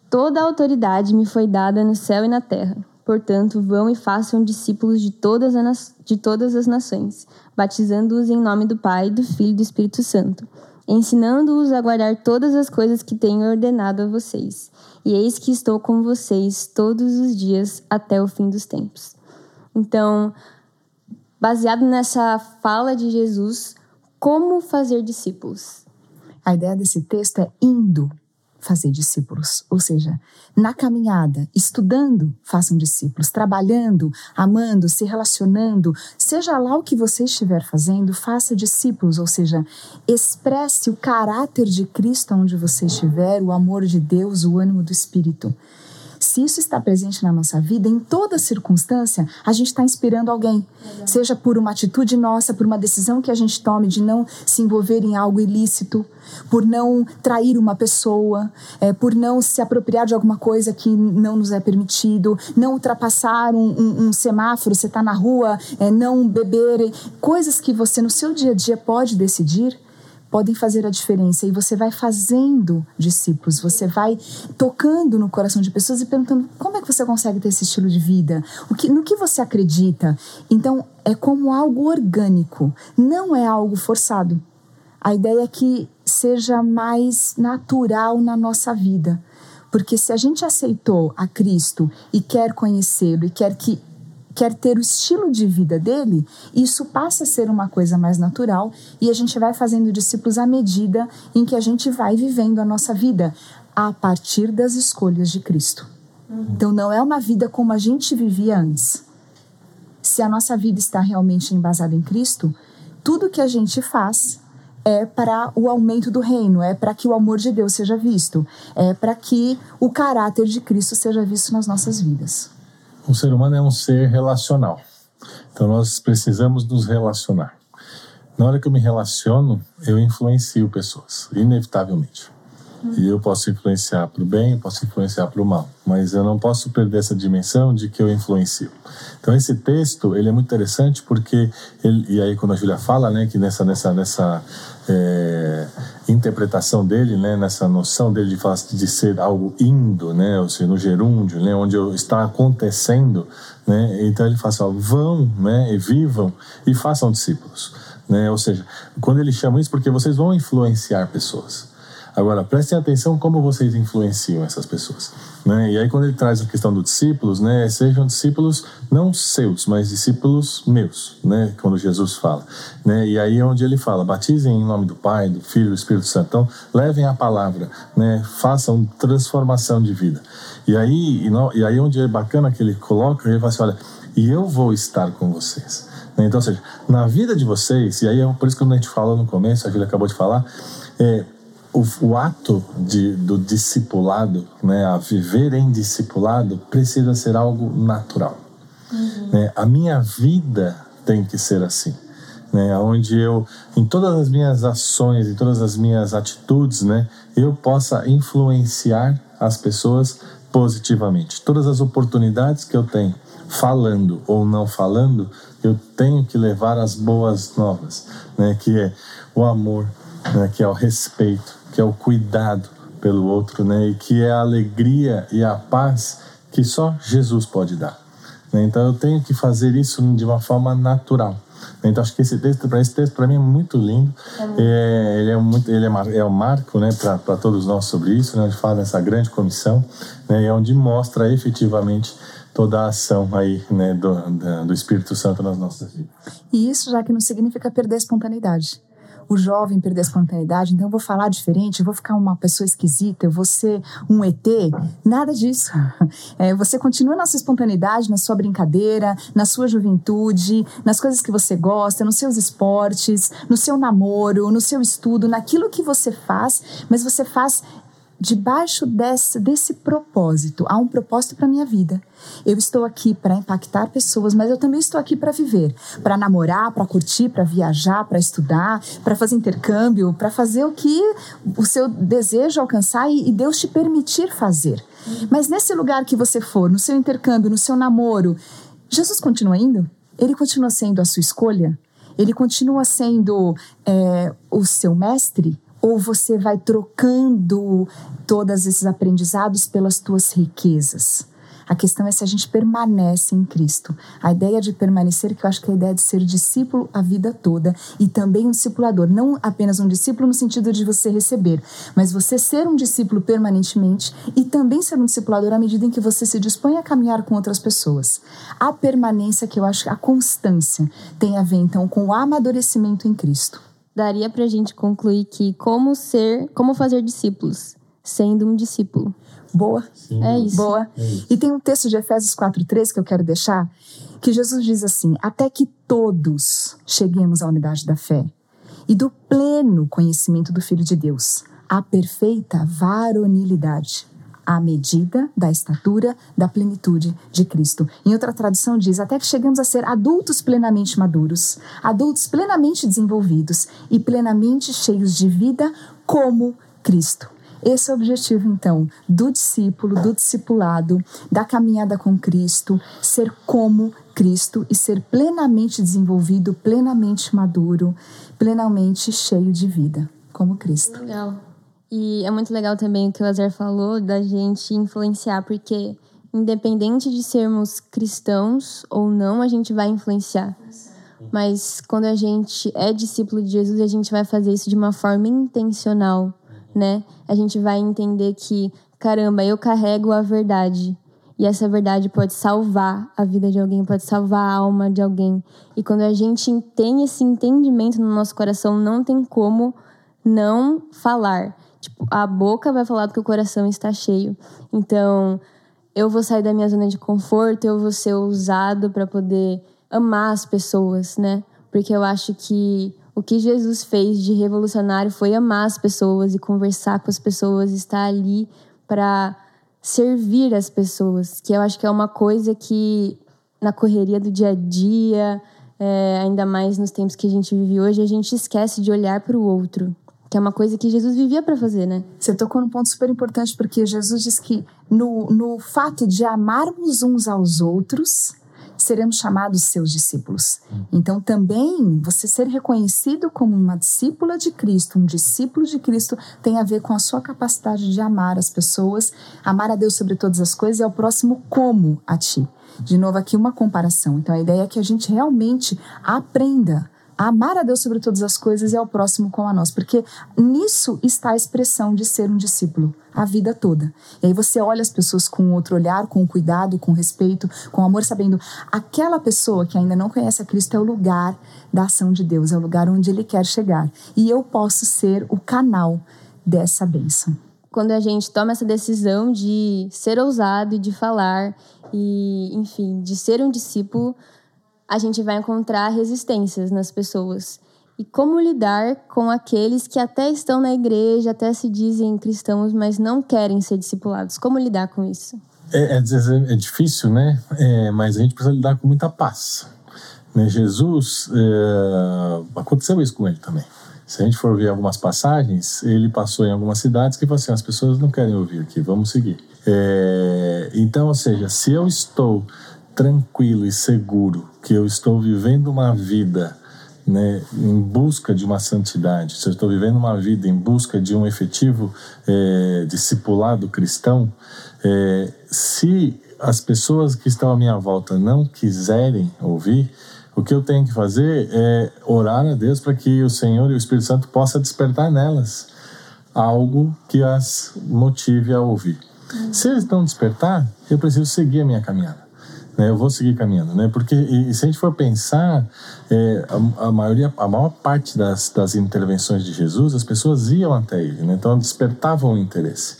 Toda a autoridade me foi dada no céu e na terra. Portanto, vão e façam discípulos de todas, as, de todas as nações, batizando-os em nome do Pai, do Filho e do Espírito Santo, ensinando-os a guardar todas as coisas que tenho ordenado a vocês. E eis que estou com vocês todos os dias até o fim dos tempos. Então, baseado nessa fala de Jesus, como fazer discípulos? A ideia desse texto é indo, fazer discípulos. Ou seja, na caminhada, estudando, façam discípulos, trabalhando, amando, se relacionando, seja lá o que você estiver fazendo, faça discípulos, ou seja, expresse o caráter de Cristo onde você estiver, o amor de Deus, o ânimo do Espírito. Se isso está presente na nossa vida, em toda circunstância, a gente está inspirando alguém. Seja por uma atitude nossa, por uma decisão que a gente tome de não se envolver em algo ilícito, por não trair uma pessoa, é, por não se apropriar de alguma coisa que não nos é permitido, não ultrapassar um, um, um semáforo, você está na rua, é, não beber, coisas que você no seu dia a dia pode decidir podem fazer a diferença. E você vai fazendo discípulos, você vai tocando no coração de pessoas e perguntando como é que você consegue ter esse estilo de vida, o que, no que você acredita. Então, é como algo orgânico, não é algo forçado. A ideia é que seja mais natural na nossa vida. Porque se a gente aceitou a Cristo e quer conhecê-lo e quer que quer ter o estilo de vida dele, isso passa a ser uma coisa mais natural e a gente vai fazendo discípulos à medida em que a gente vai vivendo a nossa vida a partir das escolhas de Cristo. Então não é uma vida como a gente vivia antes. Se a nossa vida está realmente embasada em Cristo, tudo que a gente faz é para o aumento do reino, é para que o amor de Deus seja visto, é para que o caráter de Cristo seja visto nas nossas vidas o ser humano é um ser relacional. Então nós precisamos nos relacionar. Na hora que eu me relaciono, eu influencio pessoas, inevitavelmente. E eu posso influenciar para o bem, posso influenciar para o mal, mas eu não posso perder essa dimensão de que eu influencio. Então esse texto ele é muito interessante porque ele, e aí quando a Júlia fala, né, que nessa nessa nessa é, interpretação dele, né, nessa noção dele de, falar, de ser algo indo, né, ou seja, no gerúndio, né, onde está acontecendo, né, então ele fala assim, ó, vão, né, e vivam e façam discípulos, né, ou seja, quando ele chama isso porque vocês vão influenciar pessoas. Agora, prestem atenção como vocês influenciam essas pessoas. Né? E aí, quando ele traz a questão dos discípulos, né, sejam discípulos não seus, mas discípulos meus, né, quando Jesus fala. Né? E aí é onde ele fala: batizem em nome do Pai, do Filho do Espírito Santo. Então, levem a palavra, né, façam transformação de vida. E aí, e, e aí onde é bacana que ele coloca, ele fala assim: olha, e eu vou estar com vocês. Né? Então, ou seja, na vida de vocês, e aí é por isso que a gente falou no começo, a Júlia acabou de falar, é, o, o ato de, do discipulado, né, a viver em discipulado, precisa ser algo natural. Uhum. Né? A minha vida tem que ser assim. Né, onde eu, em todas as minhas ações, em todas as minhas atitudes, né, eu possa influenciar as pessoas positivamente. Todas as oportunidades que eu tenho, falando ou não falando, eu tenho que levar as boas novas, né, que é o amor, né, que é o respeito, que é o cuidado pelo outro, né? E que é a alegria e a paz que só Jesus pode dar. Né? Então eu tenho que fazer isso de uma forma natural. Então acho que esse texto, para esse texto para mim é muito lindo. É, é, ele é muito, ele é, é um marco, né, para todos nós sobre isso, né? Onde fala dessa grande comissão, né? E é onde mostra efetivamente toda a ação aí, né, do, do Espírito Santo nas nossas vidas. E isso já que não significa perder a espontaneidade o jovem perder a espontaneidade, então eu vou falar diferente, eu vou ficar uma pessoa esquisita, eu vou ser um ET. Nada disso. [LAUGHS] É, você continua na sua espontaneidade, na sua brincadeira, na sua juventude, nas coisas que você gosta, nos seus esportes, no seu namoro, no seu estudo, naquilo que você faz, mas você faz debaixo desse, desse propósito, há um propósito para minha vida. Eu estou aqui para impactar pessoas, mas eu também estou aqui para viver, para namorar, para curtir, para viajar, para estudar, para fazer intercâmbio, para fazer o que o seu desejo alcançar e, e Deus te permitir fazer. Mas nesse lugar que você for, no seu intercâmbio, no seu namoro, Jesus continua indo? Ele continua sendo a sua escolha? Ele continua sendo é, o seu mestre? Ou você vai trocando todos esses aprendizados pelas tuas riquezas? A questão é se a gente permanece em Cristo. A ideia de permanecer, que eu acho que é a ideia de ser discípulo a vida toda e também um discipulador. Não apenas um discípulo no sentido de você receber, mas você ser um discípulo permanentemente e também ser um discipulador à medida em que você se dispõe a caminhar com outras pessoas. A permanência, que eu acho que a constância, tem a ver então com o amadurecimento em Cristo daria para a gente concluir que como ser, como fazer discípulos sendo um discípulo. Boa. Sim. É isso. Boa. E tem um texto de Efésios 4:3 que eu quero deixar, que Jesus diz assim: "Até que todos cheguemos à unidade da fé e do pleno conhecimento do Filho de Deus, à perfeita varonilidade, à medida da estatura da plenitude de Cristo." Em outra tradução diz: "Até que chegamos a ser adultos plenamente maduros, adultos plenamente desenvolvidos e plenamente cheios de vida como Cristo." Esse é o objetivo, então, do discípulo, do discipulado, da caminhada com Cristo, ser como Cristo e ser plenamente desenvolvido, plenamente maduro, plenamente cheio de vida, como Cristo. Legal. E é muito legal também o que o Azar falou da gente influenciar, porque independente de sermos cristãos ou não, a gente vai influenciar. Mas quando a gente é discípulo de Jesus, a gente vai fazer isso de uma forma intencional né? A gente vai entender que, caramba, eu carrego a verdade. E essa verdade pode salvar a vida de alguém, pode salvar a alma de alguém. E quando a gente tem esse entendimento no nosso coração, não tem como não falar. Tipo, a boca vai falar do que o coração está cheio. Então, eu vou sair da minha zona de conforto, eu vou ser ousado para poder amar as pessoas, né? Porque eu acho que o que Jesus fez de revolucionário foi amar as pessoas e conversar com as pessoas, estar ali para servir as pessoas, que eu acho que é uma coisa que na correria do dia a dia, é, ainda mais nos tempos que a gente vive hoje, a gente esquece de olhar para o outro, que é uma coisa que Jesus vivia para fazer, né? Você tocou num ponto super importante, porque Jesus diz que no, no fato de amarmos uns aos outros, seremos chamados seus discípulos. Então, também você ser reconhecido como uma discípula de Cristo, um discípulo de Cristo, tem a ver com a sua capacidade de amar as pessoas, amar a Deus sobre todas as coisas e ao próximo como a ti. De novo, aqui uma comparação. Então, a ideia é que a gente realmente aprenda amar a Deus sobre todas as coisas e ao próximo como a nós, porque nisso está a expressão de ser um discípulo a vida toda. E aí você olha as pessoas com outro olhar, com cuidado, com respeito, com amor, sabendo aquela pessoa que ainda não conhece a Cristo é o lugar da ação de Deus, é o lugar onde ele quer chegar. E eu posso ser o canal dessa bênção. Quando a gente toma essa decisão de ser ousado e de falar e, enfim, de ser um discípulo, a gente vai encontrar resistências nas pessoas. E como lidar com aqueles que até estão na igreja, até se dizem cristãos, mas não querem ser discipulados? Como lidar com isso? É, é, é difícil, né? É, mas a gente precisa lidar com muita paz. Né? Jesus, é, aconteceu isso com ele também. Se a gente for ver algumas passagens, ele passou em algumas cidades que falou assim: as pessoas não querem ouvir aqui, vamos seguir. É, então, ou seja, se eu estou tranquilo e seguro que eu estou vivendo uma vida né, em busca de uma santidade, se eu estou vivendo uma vida em busca de um efetivo é, discipulado cristão, é, se as pessoas que estão à minha volta não quiserem ouvir, o que eu tenho que fazer é orar a Deus para que o Senhor e o Espírito Santo possa despertar nelas algo que as motive a ouvir. Se eles não despertar, eu preciso seguir a minha caminhada né, eu vou seguir caminhando, né? Porque e, se a gente for pensar, é, a, a, maioria, a maior parte das, das intervenções de Jesus, as pessoas iam até ele, né? Então despertavam o interesse.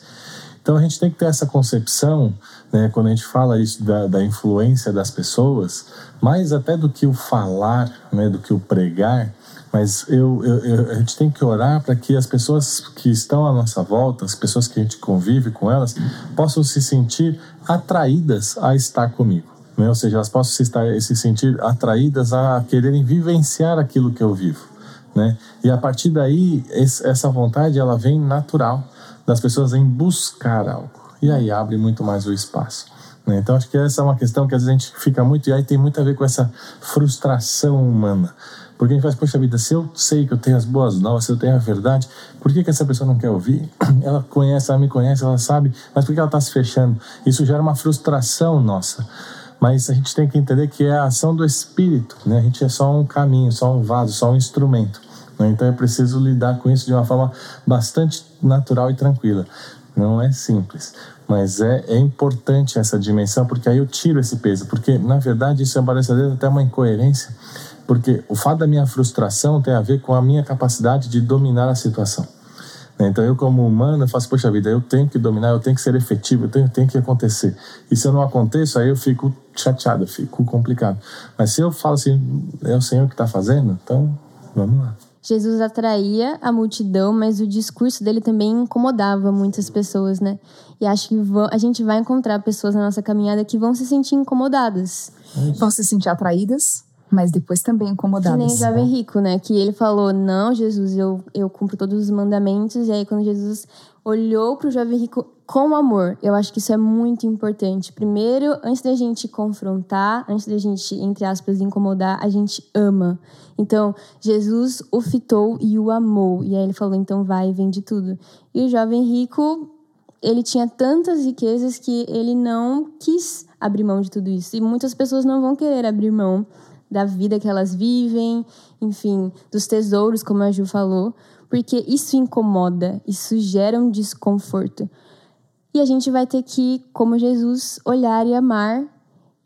Então a gente tem que ter essa concepção, né, quando a gente fala isso da, da influência das pessoas, mais até do que o falar, né, do que o pregar, mas eu, eu, eu, a gente tem que orar para que as pessoas que estão à nossa volta, as pessoas que a gente convive com elas, possam se sentir atraídas a estar comigo né? ou seja, elas possam se, estar, se sentir atraídas a quererem vivenciar aquilo que eu vivo. Né? E a partir daí, essa vontade ela vem natural das pessoas em buscar algo. E aí abre muito mais o espaço. Né? Então, acho que essa é uma questão que às vezes a gente fica muito, e aí tem muito a ver com essa frustração humana. Porque a gente faz, poxa vida, se eu sei que eu tenho as boas novas, se eu tenho a verdade, por que, que essa pessoa não quer ouvir? [CLEARS THROAT] Ela conhece, ela me conhece, ela sabe, mas por que ela está se fechando? Isso gera uma frustração nossa mas a gente tem que entender que é a ação do Espírito, né? A gente é só um caminho, só um vaso, só um instrumento. Né? Então é preciso lidar com isso de uma forma bastante natural e tranquila. Não é simples, mas é, é importante essa dimensão, porque aí eu tiro esse peso, porque na verdade isso vezes até uma incoerência, porque o fato da minha frustração tem a ver com a minha capacidade de dominar a situação. Né? Então eu como humano eu faço, poxa vida, eu tenho que dominar, eu tenho que ser efetivo, eu tenho, tenho que acontecer. E se eu não aconteço, aí eu fico chateado, eu fico complicado. Mas se eu falo assim, é o Senhor que está fazendo, então vamos lá. Jesus atraía a multidão, mas o discurso dele também incomodava muitas pessoas, né? E acho que a gente vai encontrar pessoas na nossa caminhada que vão se sentir incomodadas. Vão se sentir atraídas, mas depois também incomodadas. Que nem o jovem rico, né? Que ele falou: Não, Jesus, eu, eu cumpro todos os mandamentos. E aí, quando Jesus olhou para o jovem rico com amor, eu acho que isso é muito importante. Primeiro, antes da gente confrontar, antes da gente, entre aspas, incomodar, a gente ama. Então, Jesus o fitou e o amou. E aí ele falou: Então vai e vende tudo. E o jovem rico. Ele tinha tantas riquezas que ele não quis abrir mão de tudo isso. E muitas pessoas não vão querer abrir mão da vida que elas vivem, enfim, dos tesouros, como a Ju falou, porque isso incomoda, isso gera um desconforto. E a gente vai ter que, como Jesus, olhar e amar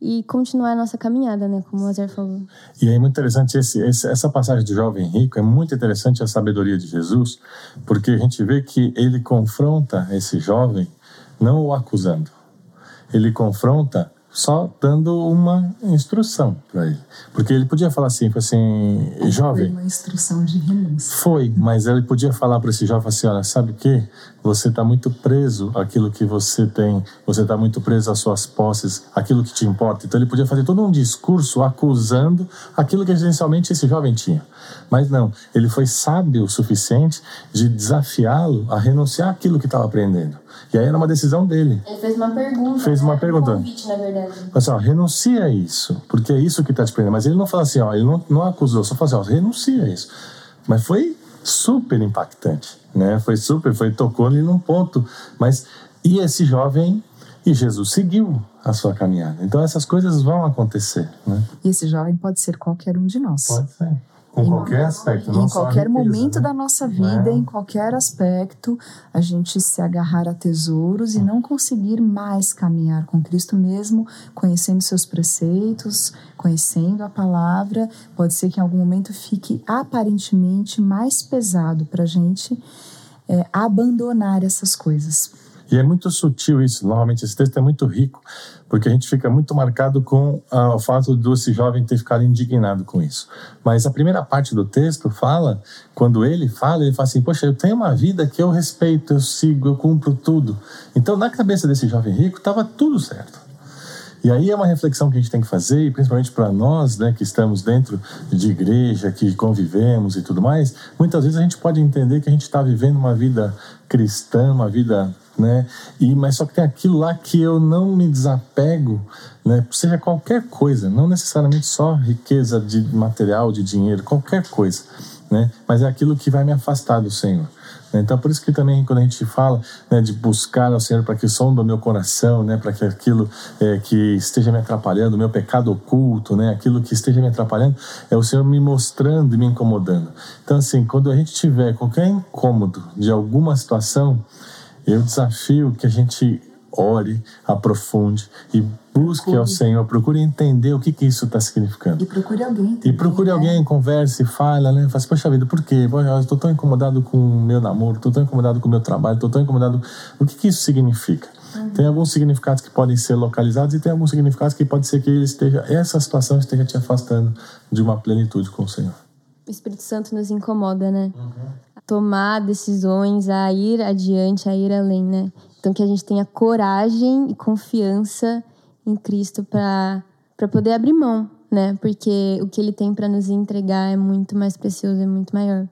e continuar a nossa caminhada, né? Como o Azar falou. E é muito interessante esse, essa passagem do jovem rico, é muito interessante a sabedoria de Jesus, porque a gente vê que ele confronta esse jovem não o acusando, ele confronta só dando uma instrução para ele. Porque ele podia falar assim, assim, jovem. Foi uma instrução de renúncia. Foi, mas ele podia falar para esse jovem assim, olha, sabe o que? Você está muito preso àquilo que você tem, você está muito preso às suas posses, aquilo que te importa. Então ele podia fazer todo um discurso acusando aquilo que essencialmente esse jovem tinha. Mas não, ele foi sábio o suficiente de desafiá-lo a renunciar àquilo que estava aprendendo. E aí era uma decisão dele. Ele fez uma pergunta. Fez uma né? pergunta. Um convite, na verdade. Assim, ó, renuncia a isso, porque é isso que está te prendendo. Mas ele não fala assim, ó, ele não, não acusou, só falou assim, ó, renuncia a isso. Mas foi super impactante, né? Foi super, foi tocou ali num ponto. Mas e esse jovem e Jesus seguiu a sua caminhada. Então essas coisas vão acontecer, né? E esse jovem pode ser qualquer um de nós. Pode ser. Com qualquer aspecto, não em só qualquer riqueza, momento né? da nossa vida, É. em qualquer aspecto, a gente se agarrar a tesouros e não conseguir mais caminhar com Cristo mesmo, conhecendo seus preceitos, conhecendo a palavra. Pode ser que em algum momento fique aparentemente mais pesado para a gente é, abandonar essas coisas. E é muito sutil isso. Normalmente esse texto é muito rico, porque a gente fica muito marcado com ah, o fato do esse jovem ter ficado indignado com isso. Mas a primeira parte do texto fala, quando ele fala, ele fala assim: Poxa, eu tenho uma vida que eu respeito, eu sigo, eu cumpro tudo. Então, na cabeça desse jovem rico, estava tudo certo. E aí é uma reflexão que a gente tem que fazer, e principalmente para nós, né, que estamos dentro de igreja, que convivemos e tudo mais, muitas vezes a gente pode entender que a gente está vivendo uma vida cristã, uma vida, né, e mas só que tem aquilo lá que eu não me desapego, né, seja qualquer coisa, não necessariamente só riqueza de material, de dinheiro, qualquer coisa, né, mas é aquilo que vai me afastar do Senhor. né? Então, por isso que também, quando a gente fala né, de buscar ao Senhor para que o som do meu coração, né, para que aquilo é, que esteja me atrapalhando, o meu pecado oculto, né, aquilo que esteja me atrapalhando, é o Senhor me mostrando e me incomodando. Então, assim, quando a gente tiver qualquer incômodo de alguma situação, eu desafio que a gente ore, aprofunde e busque ao Senhor, procure entender o que, que isso está significando. E procure alguém. E procure né? alguém, converse, fala, né? Fala assim, poxa vida, por quê? Estou tão incomodado com o meu namoro, estou tão incomodado com o meu trabalho, estou tão incomodado. O que, que isso significa? Tem alguns significados que podem ser localizados e tem alguns significados que pode ser que ele esteja, essa situação esteja te afastando de uma plenitude com o Senhor. O Espírito Santo nos incomoda, né? A tomar decisões, a ir adiante, a ir além, né? Então que a gente tenha coragem e confiança em Cristo para para poder abrir mão, né? Porque o que ele tem para nos entregar é muito mais precioso, é muito maior.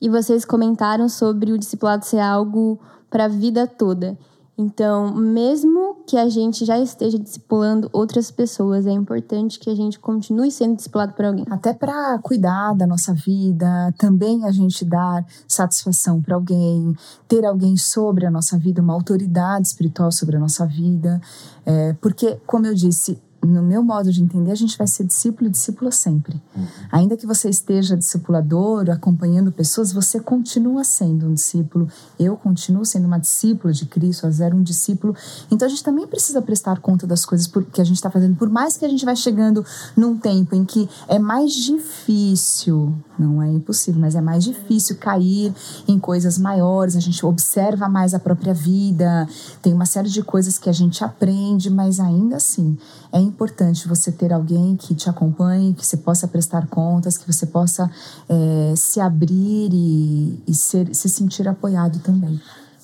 E vocês comentaram sobre o discipulado ser algo para a vida toda. Então, mesmo que a gente já esteja discipulando outras pessoas, é importante que a gente continue sendo discipulado por alguém. Até para cuidar da nossa vida, também a gente dar satisfação para alguém, ter alguém sobre a nossa vida, uma autoridade espiritual sobre a nossa vida. É, porque, como eu disse, no meu modo de entender, a gente vai ser discípulo e discípula sempre. Uhum. Ainda que você esteja discipulador, acompanhando pessoas, você continua sendo um discípulo. Eu continuo sendo uma discípula de Cristo, a zero um discípulo. Então a gente também precisa prestar conta das coisas que a gente está fazendo. Por mais que a gente vai chegando num tempo em que é mais difícil, não é impossível, mas é mais difícil cair em coisas maiores, a gente observa mais a própria vida, tem uma série de coisas que a gente aprende, mas ainda assim é importante você ter alguém que te acompanhe, que você possa prestar contas, que você possa é, se abrir e, e ser, se sentir apoiado também.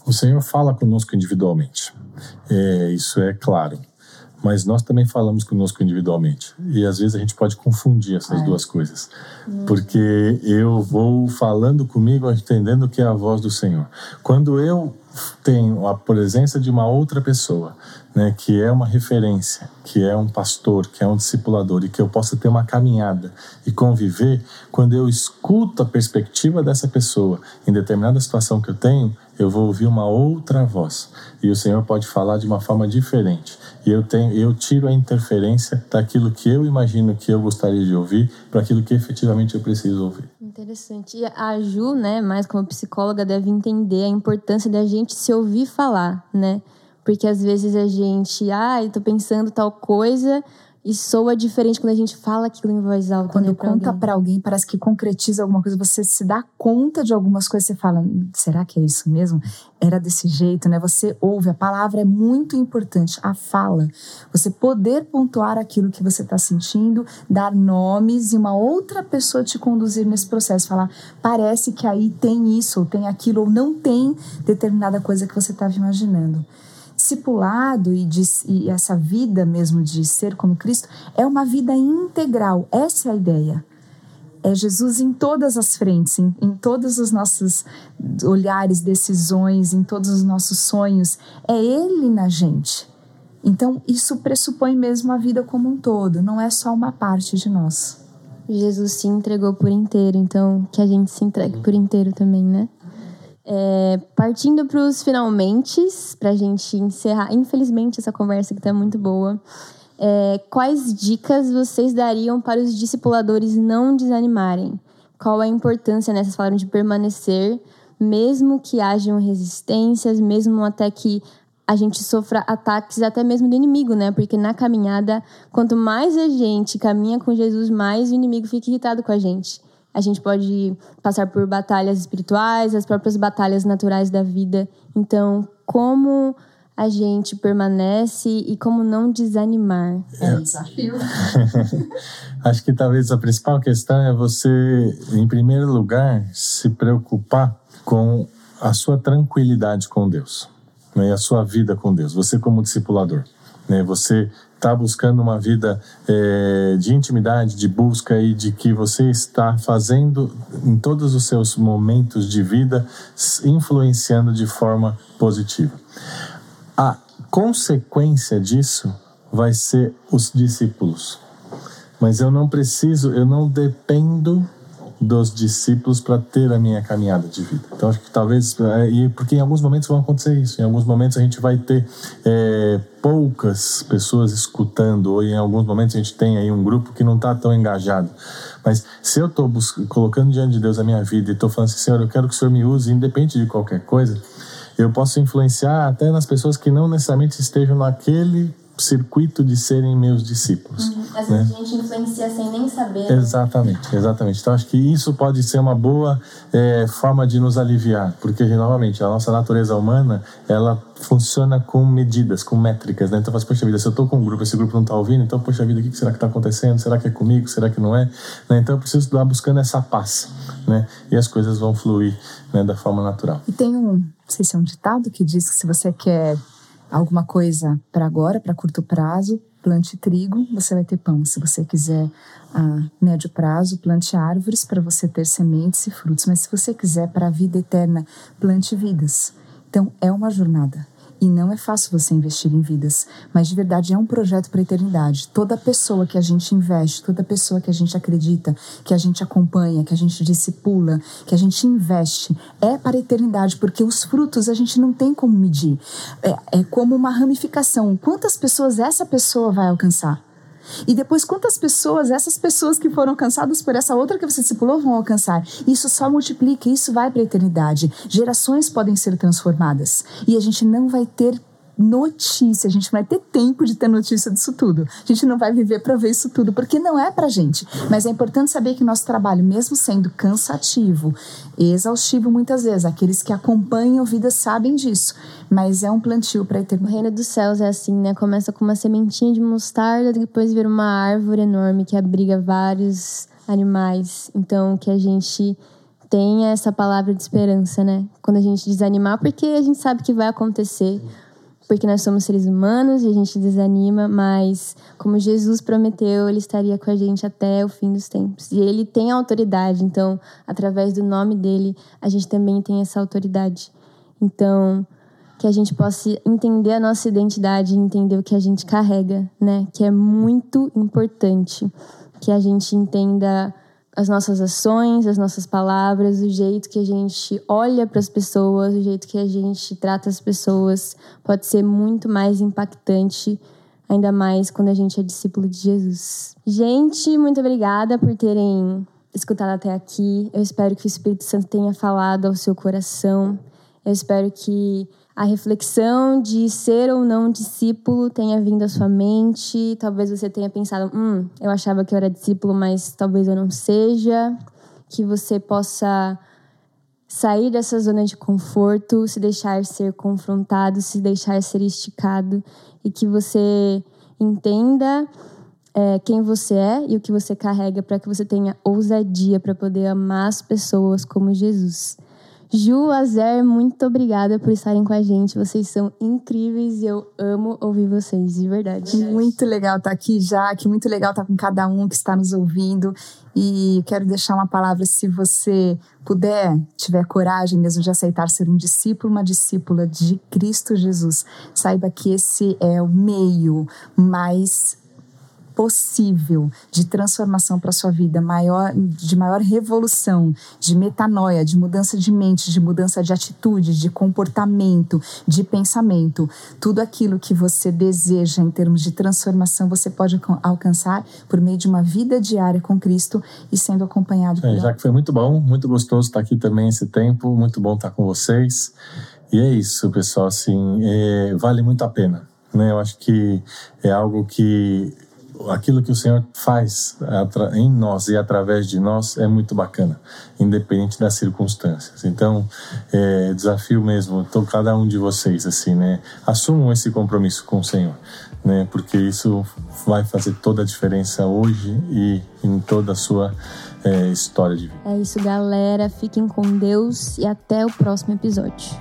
O Senhor fala conosco individualmente, é, isso é claro. Mas nós também falamos conosco individualmente. E às vezes a gente pode confundir essas duas coisas. Porque eu vou falando comigo, entendendo que é a voz do Senhor. Quando eu tenho a presença de uma outra pessoa né, que é uma referência, que é um pastor, que é um discipulador e que eu possa ter uma caminhada e conviver, quando eu escuto a perspectiva dessa pessoa em determinada situação que eu tenho, eu vou ouvir uma outra voz e o Senhor pode falar de uma forma diferente e eu tenho eu tiro a interferência daquilo que eu imagino que eu gostaria de ouvir para aquilo que efetivamente eu preciso ouvir. Interessante. E a Ju, né, mais como psicóloga, deve entender a importância da gente se ouvir falar, né? Porque às vezes a gente, ah, eu tô pensando tal coisa, e soa diferente quando a gente fala aquilo em voz alta. Quando né, conta para alguém, parece que concretiza alguma coisa, você se dá conta de algumas coisas, você fala, hum, será que é isso mesmo? Era desse jeito, né? Você ouve, a palavra é muito importante, a fala. Você poder pontuar aquilo que você está sentindo, dar nomes e uma outra pessoa te conduzir nesse processo, falar, parece que aí tem isso, ou tem aquilo, ou não tem determinada coisa que você estava imaginando discipulado e, de, e essa vida mesmo de ser como Cristo é uma vida integral. Essa é a ideia. É Jesus em todas as frentes, em, em todos os nossos olhares, decisões, em todos os nossos sonhos. É Ele na gente. Então, isso pressupõe mesmo a vida como um todo, não é só uma parte de nós. Jesus se entregou por inteiro, então que a gente se entregue por inteiro também, né? É, partindo para os finalmente, para a gente encerrar, infelizmente, essa conversa que está muito boa. É, quais dicas vocês dariam para os discipuladores não desanimarem? Qual a importância, né? Vocês falaram de permanecer, mesmo que hajam resistências, mesmo até que a gente sofra ataques até mesmo do inimigo, né? Porque na caminhada, quanto mais a gente caminha com Jesus, mais o inimigo fica irritado com a gente a gente pode passar por batalhas espirituais, as próprias batalhas naturais da vida. Então, como a gente permanece e como não desanimar? É um desafio. [LAUGHS] Acho que talvez a principal questão é você, em primeiro lugar, se preocupar com a sua tranquilidade com Deus né, e a sua vida com Deus. Você, como discipulador, né, você está buscando uma vida é, de intimidade, de busca e de que você está fazendo em todos os seus momentos de vida, influenciando de forma positiva. A consequência disso vai ser os discípulos. Mas eu não preciso, eu não dependo dos discípulos para ter a minha caminhada de vida. Então acho que talvez é, e porque em alguns momentos vão acontecer isso. Em alguns momentos a gente vai ter é, poucas pessoas escutando ou em alguns momentos a gente tem aí um grupo que não está tão engajado. Mas se eu estou colocando diante de Deus a minha vida e estou falando assim, Senhor, eu quero que o Senhor me use, independente de qualquer coisa, eu posso influenciar até nas pessoas que não necessariamente estejam naquele circuito de serem meus discípulos. Uhum. Às né? vezes a gente influencia sem nem saber. Exatamente, exatamente. Então acho que isso pode ser uma boa é, forma de nos aliviar, porque novamente a nossa natureza humana ela funciona com medidas, com métricas, né? Então faz poxa vida, se eu estou com um grupo, esse grupo não está ouvindo, então poxa vida, o que será que está acontecendo? Será que é comigo? Será que não é? Né? Então eu preciso estar buscando essa paz, né? E as coisas vão fluir, né? Da forma natural. E tem um, não sei se é um ditado que diz que se você quer alguma coisa para agora, para curto prazo, plante trigo, você vai ter pão. Se você quiser a médio prazo, plante árvores para você ter sementes e frutos. Mas se você quiser para a vida eterna, plante vidas. Então é uma jornada. E não é fácil você investir em vidas, mas de verdade é um projeto para a eternidade. Toda pessoa que a gente investe, toda pessoa que a gente acredita, que a gente acompanha, que a gente discipula, que a gente investe, é para a eternidade, porque os frutos a gente não tem como medir. É, é como uma ramificação. Quantas pessoas essa pessoa vai alcançar? E depois, quantas pessoas, essas pessoas que foram alcançadas por essa outra que você discipulou, vão alcançar? Isso só multiplica, isso vai para a eternidade. Gerações podem ser transformadas. E a gente não vai ter notícia, a gente vai ter tempo de ter notícia disso tudo. A gente não vai viver para ver isso tudo, porque não é pra gente. Mas é importante saber que nosso trabalho, mesmo sendo cansativo, exaustivo muitas vezes, aqueles que acompanham vida sabem disso, mas é um plantio para eternidade. O reino dos céus é assim, né? Começa com uma sementinha de mostarda, depois vira uma árvore enorme que abriga vários animais. Então, que a gente tenha essa palavra de esperança, né? Quando a gente desanimar, porque a gente sabe que vai acontecer porque nós somos seres humanos e a gente desanima, mas como Jesus prometeu, ele estaria com a gente até o fim dos tempos. E ele tem autoridade, então, através do nome dele, a gente também tem essa autoridade. Então, que a gente possa entender a nossa identidade, entender o que a gente carrega, né? Que é muito importante que a gente entenda as nossas ações, as nossas palavras, o jeito que a gente olha para as pessoas, o jeito que a gente trata as pessoas, pode ser muito mais impactante, ainda mais quando a gente é discípulo de Jesus. Gente, muito obrigada por terem escutado até aqui. Eu espero que o Espírito Santo tenha falado ao seu coração. Eu espero que a reflexão de ser ou não discípulo tenha vindo à sua mente. Talvez você tenha pensado, hum, eu achava que eu era discípulo, mas talvez eu não seja. Que você possa sair dessa zona de conforto, se deixar ser confrontado, se deixar ser esticado e que você entenda é, quem você é e o que você carrega para que você tenha ousadia para poder amar as pessoas como Jesus. Ju, Azer, muito obrigada por estarem com a gente. Vocês são incríveis e eu amo ouvir vocês, de verdade. Muito legal estar aqui, Jaque. Muito legal estar com cada um que está nos ouvindo. E quero deixar uma palavra, se você puder, tiver coragem mesmo de aceitar ser um discípulo, uma discípula de Cristo Jesus, saiba que esse é o meio mais possível de transformação para sua vida, maior, de maior revolução, de metanoia, de mudança de mente, de mudança de atitude, de comportamento, de pensamento. Tudo aquilo que você deseja em termos de transformação, você pode alcançar por meio de uma vida diária com Cristo e sendo acompanhado é, Já que foi muito bom, muito gostoso estar aqui também esse tempo, muito bom estar com vocês. E é isso, pessoal, assim, é, vale muito a pena. Né? Eu acho que é algo que aquilo que o Senhor faz em nós e através de nós é muito bacana, independente das circunstâncias. Então, é, desafio mesmo, então cada um de vocês assim, né, assumam esse compromisso com o Senhor, né, porque isso vai fazer toda a diferença hoje e em toda a sua é, história de vida. É isso, galera. Fiquem com Deus e até o próximo episódio.